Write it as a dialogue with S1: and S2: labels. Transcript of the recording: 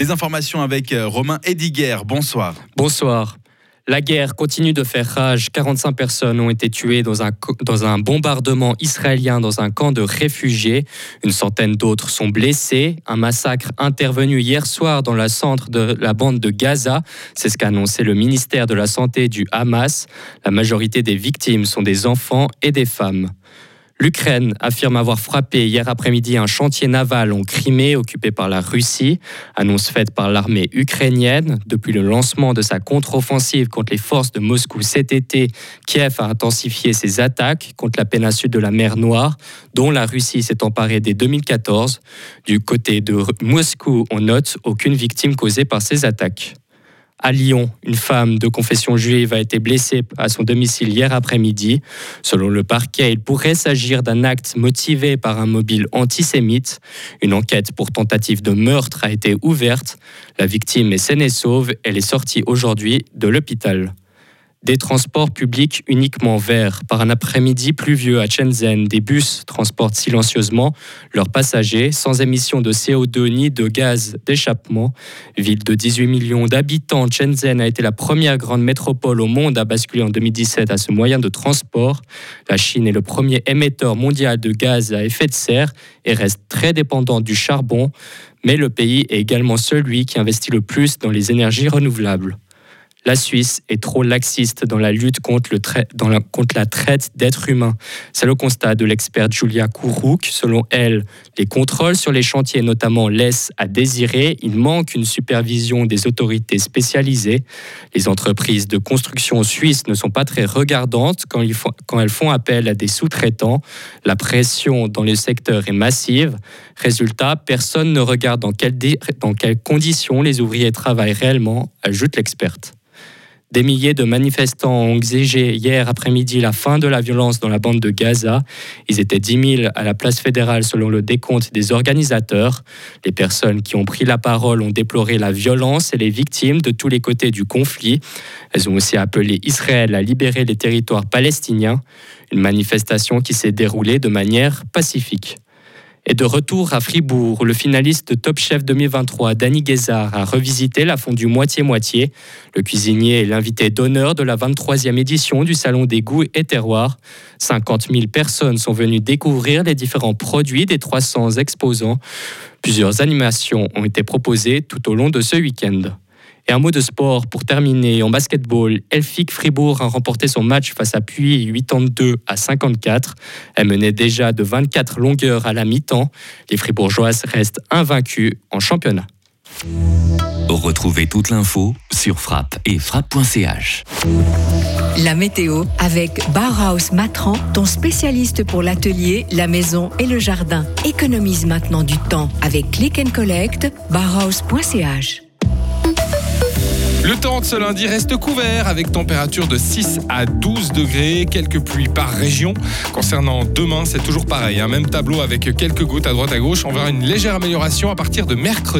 S1: Les informations avec euh, Romain Ediguer. Bonsoir.
S2: Bonsoir. La guerre continue de faire rage. 45 personnes ont été tuées dans un, dans un bombardement israélien dans un camp de réfugiés. Une centaine d'autres sont blessés. Un massacre intervenu hier soir dans le centre de la bande de Gaza. C'est ce qu'a annoncé le ministère de la Santé du Hamas. La majorité des victimes sont des enfants et des femmes. L'Ukraine affirme avoir frappé hier après-midi un chantier naval en Crimée occupé par la Russie, annonce faite par l'armée ukrainienne. Depuis le lancement de sa contre-offensive contre les forces de Moscou cet été, Kiev a intensifié ses attaques contre la péninsule de la mer Noire, dont la Russie s'est emparée dès 2014. Du côté de Moscou, on note aucune victime causée par ces attaques. À Lyon, une femme de confession juive a été blessée à son domicile hier après-midi. Selon le parquet, il pourrait s'agir d'un acte motivé par un mobile antisémite. Une enquête pour tentative de meurtre a été ouverte. La victime est saine et sauve. Elle est sortie aujourd'hui de l'hôpital. Des transports publics uniquement verts. Par un après-midi pluvieux à Shenzhen, des bus transportent silencieusement leurs passagers sans émission de CO2 ni de gaz d'échappement. Ville de 18 millions d'habitants, Shenzhen a été la première grande métropole au monde à basculer en 2017 à ce moyen de transport. La Chine est le premier émetteur mondial de gaz à effet de serre et reste très dépendant du charbon. Mais le pays est également celui qui investit le plus dans les énergies renouvelables la Suisse est trop laxiste dans la lutte contre, le la, contre la traite d'êtres humains. C'est le constat de l'experte Julia Kourouk. Selon elle, les contrôles sur les chantiers notamment laissent à désirer. Il manque une supervision des autorités spécialisées. Les entreprises de construction suisses ne sont pas très regardantes quand, quand elles font appel à des sous-traitants. La pression dans le secteur est massive. Résultat, personne ne regarde dans, dans quelles conditions les ouvriers travaillent réellement, ajoute l'experte. Des milliers de manifestants ont exigé hier après-midi la fin de la violence dans la bande de Gaza. Ils étaient 10 000 à la place fédérale selon le décompte des organisateurs. Les personnes qui ont pris la parole ont déploré la violence et les victimes de tous les côtés du conflit. Elles ont aussi appelé Israël à libérer les territoires palestiniens. Une manifestation qui s'est déroulée de manière pacifique. Et de retour à Fribourg, le finaliste de Top Chef 2023, Danny Guézard, a revisité la fondue moitié-moitié. Le cuisinier est l'invité d'honneur de la 23e édition du Salon des goûts et terroirs. 50 000 personnes sont venues découvrir les différents produits des 300 exposants. Plusieurs animations ont été proposées tout au long de ce week-end. Et un mot de sport pour terminer. En basketball, Elfic Fribourg a remporté son match face à Puy 82 à 54. Elle menait déjà de 24 longueurs à la mi-temps. Les Fribourgeoises restent invaincues en championnat.
S3: Retrouvez toute l'info sur frappe et frappe.ch.
S4: La météo avec Bauhaus Matran, ton spécialiste pour l'atelier, la maison et le jardin. Économise maintenant du temps avec Click and Collect, bauhaus.ch.
S5: Le temps de ce lundi reste couvert avec température de 6 à 12 degrés, quelques pluies par région. Concernant demain, c'est toujours pareil, un hein. même tableau avec quelques gouttes à droite à gauche. On verra une légère amélioration à partir de mercredi.